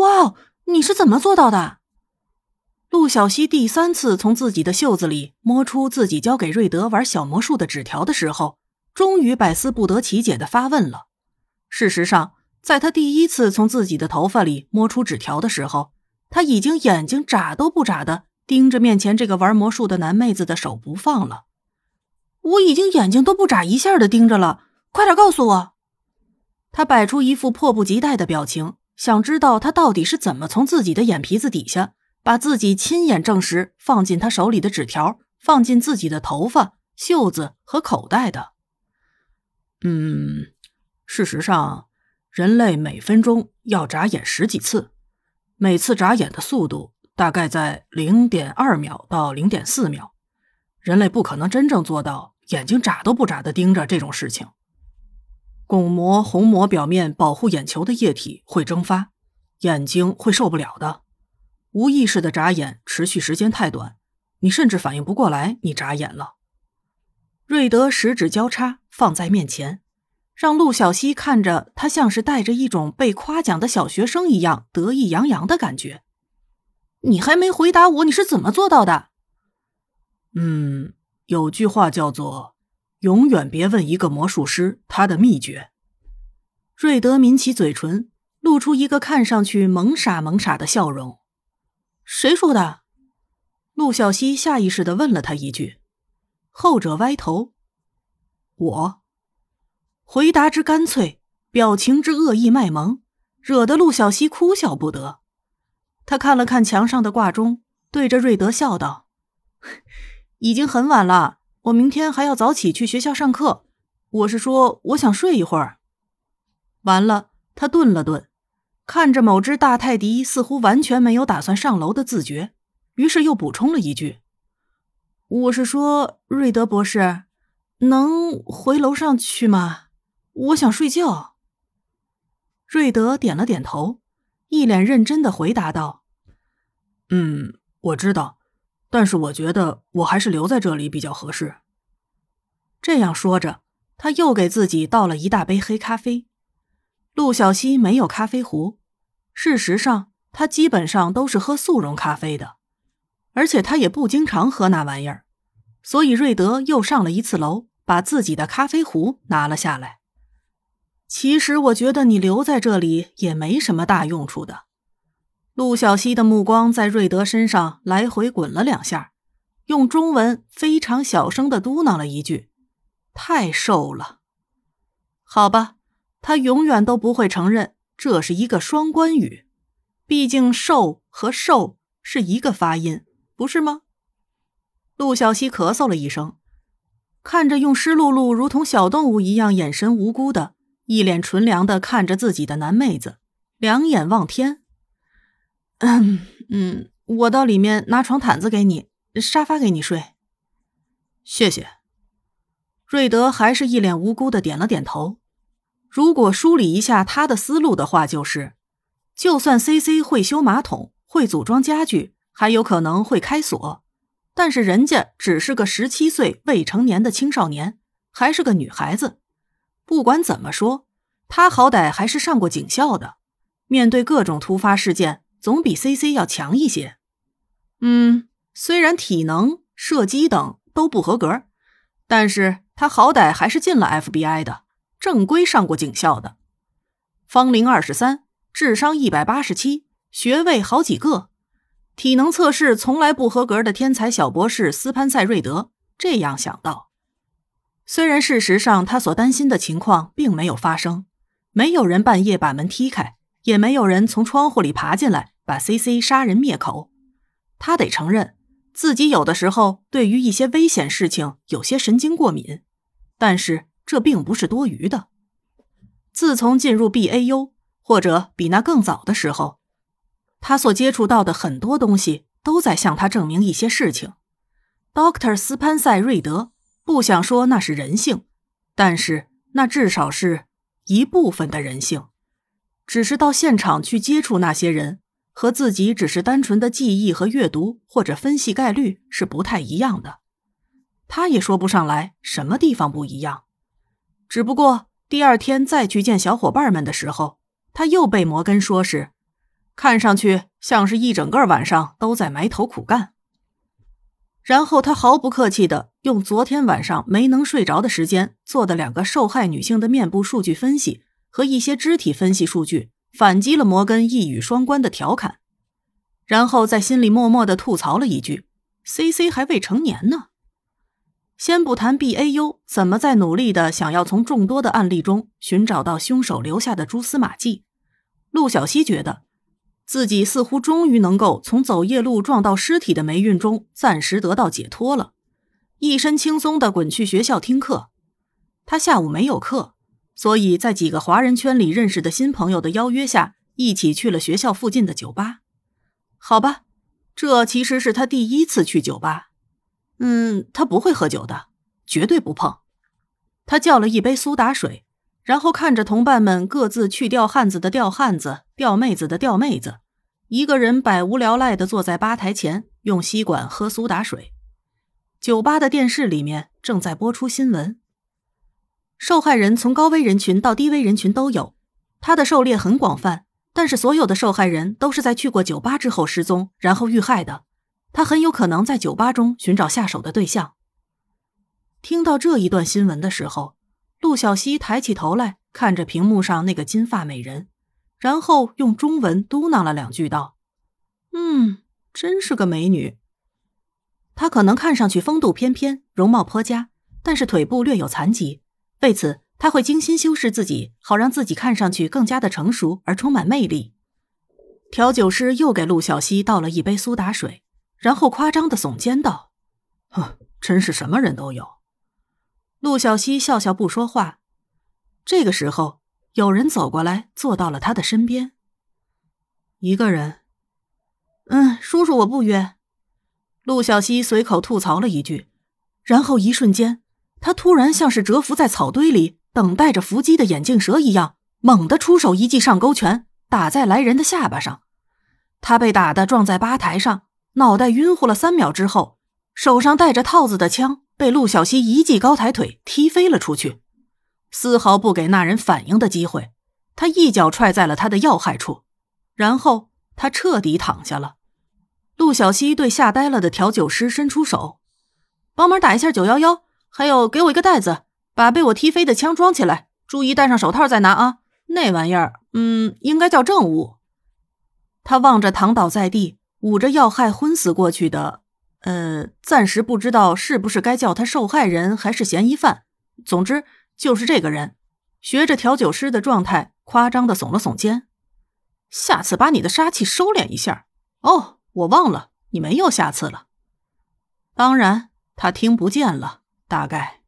哇，你是怎么做到的？陆小西第三次从自己的袖子里摸出自己交给瑞德玩小魔术的纸条的时候，终于百思不得其解的发问了。事实上，在他第一次从自己的头发里摸出纸条的时候，他已经眼睛眨都不眨的盯着面前这个玩魔术的男妹子的手不放了。我已经眼睛都不眨一下的盯着了，快点告诉我！他摆出一副迫不及待的表情，想知道他到底是怎么从自己的眼皮子底下。把自己亲眼证实放进他手里的纸条放进自己的头发、袖子和口袋的。嗯，事实上，人类每分钟要眨眼十几次，每次眨眼的速度大概在零点二秒到零点四秒。人类不可能真正做到眼睛眨都不眨的盯着这种事情。巩膜、虹膜表面保护眼球的液体会蒸发，眼睛会受不了的。无意识的眨眼持续时间太短，你甚至反应不过来你眨眼了。瑞德十指交叉放在面前，让陆小西看着他，像是带着一种被夸奖的小学生一样得意洋洋的感觉。你还没回答我，你是怎么做到的？嗯，有句话叫做“永远别问一个魔术师他的秘诀”。瑞德抿起嘴唇，露出一个看上去萌傻萌傻的笑容。谁说的？陆小西下意识的问了他一句。后者歪头。我。回答之干脆，表情之恶意卖萌，惹得陆小西哭笑不得。他看了看墙上的挂钟，对着瑞德笑道：“ 已经很晚了，我明天还要早起去学校上课。我是说，我想睡一会儿。”完了，他顿了顿。看着某只大泰迪似乎完全没有打算上楼的自觉，于是又补充了一句：“我是说，瑞德博士，能回楼上去吗？我想睡觉。”瑞德点了点头，一脸认真的回答道：“嗯，我知道，但是我觉得我还是留在这里比较合适。”这样说着，他又给自己倒了一大杯黑咖啡。陆小西没有咖啡壶。事实上，他基本上都是喝速溶咖啡的，而且他也不经常喝那玩意儿。所以瑞德又上了一次楼，把自己的咖啡壶拿了下来。其实我觉得你留在这里也没什么大用处的。陆小西的目光在瑞德身上来回滚了两下，用中文非常小声的嘟囔了一句：“太瘦了。”好吧，他永远都不会承认。这是一个双关语，毕竟“瘦”和“瘦”是一个发音，不是吗？陆小西咳嗽了一声，看着用湿漉漉、如同小动物一样眼神无辜的、一脸纯良的看着自己的男妹子，两眼望天。嗯 嗯，我到里面拿床毯子给你，沙发给你睡。谢谢。瑞德还是一脸无辜的点了点头。如果梳理一下他的思路的话，就是，就算 C C 会修马桶、会组装家具，还有可能会开锁，但是人家只是个十七岁未成年的青少年，还是个女孩子。不管怎么说，她好歹还是上过警校的，面对各种突发事件，总比 C C 要强一些。嗯，虽然体能、射击等都不合格，但是他好歹还是进了 F B I 的。正规上过警校的，芳龄二十三，智商一百八十七，学位好几个，体能测试从来不合格的天才小博士斯潘塞瑞德这样想到。虽然事实上他所担心的情况并没有发生，没有人半夜把门踢开，也没有人从窗户里爬进来把 C C 杀人灭口。他得承认自己有的时候对于一些危险事情有些神经过敏，但是。这并不是多余的。自从进入 B A U 或者比那更早的时候，他所接触到的很多东西都在向他证明一些事情。Doctor 斯潘塞瑞德不想说那是人性，但是那至少是一部分的人性。只是到现场去接触那些人，和自己只是单纯的记忆和阅读或者分析概率是不太一样的。他也说不上来什么地方不一样。只不过第二天再去见小伙伴们的时候，他又被摩根说是看上去像是一整个晚上都在埋头苦干。然后他毫不客气的用昨天晚上没能睡着的时间做的两个受害女性的面部数据分析和一些肢体分析数据，反击了摩根一语双关的调侃，然后在心里默默的吐槽了一句：“C C 还未成年呢。”先不谈 B A U 怎么在努力的想要从众多的案例中寻找到凶手留下的蛛丝马迹，陆小西觉得。自己似乎终于能够从走夜路撞到尸体的霉运中暂时得到解脱了，一身轻松的滚去学校听课。他下午没有课，所以在几个华人圈里认识的新朋友的邀约下，一起去了学校附近的酒吧。好吧，这其实是他第一次去酒吧。嗯，他不会喝酒的，绝对不碰。他叫了一杯苏打水。然后看着同伴们各自去钓汉子的钓汉子，钓妹子的钓妹子，一个人百无聊赖的坐在吧台前，用吸管喝苏打水。酒吧的电视里面正在播出新闻。受害人从高危人群到低危人群都有，他的狩猎很广泛，但是所有的受害人都是在去过酒吧之后失踪，然后遇害的。他很有可能在酒吧中寻找下手的对象。听到这一段新闻的时候。陆小西抬起头来看着屏幕上那个金发美人，然后用中文嘟囔了两句，道：“嗯，真是个美女。她可能看上去风度翩翩，容貌颇佳，但是腿部略有残疾。为此，她会精心修饰自己，好让自己看上去更加的成熟而充满魅力。”调酒师又给陆小西倒了一杯苏打水，然后夸张的耸肩道：“哼，真是什么人都有。”陆小西笑笑不说话。这个时候，有人走过来，坐到了他的身边。一个人。嗯，叔叔，我不约。陆小西随口吐槽了一句，然后一瞬间，他突然像是蛰伏在草堆里等待着伏击的眼镜蛇一样，猛地出手一记上勾拳，打在来人的下巴上。他被打得撞在吧台上，脑袋晕乎了三秒之后，手上带着套子的枪。被陆小西一记高抬腿踢飞了出去，丝毫不给那人反应的机会。他一脚踹在了他的要害处，然后他彻底躺下了。陆小西对吓呆了的调酒师伸出手，帮忙打一下九幺幺，还有给我一个袋子，把被我踢飞的枪装起来，注意戴上手套再拿啊。那玩意儿，嗯，应该叫证物。他望着躺倒在地、捂着要害昏死过去的。呃，暂时不知道是不是该叫他受害人还是嫌疑犯。总之就是这个人，学着调酒师的状态，夸张的耸了耸肩。下次把你的杀气收敛一下。哦，我忘了，你没有下次了。当然，他听不见了，大概。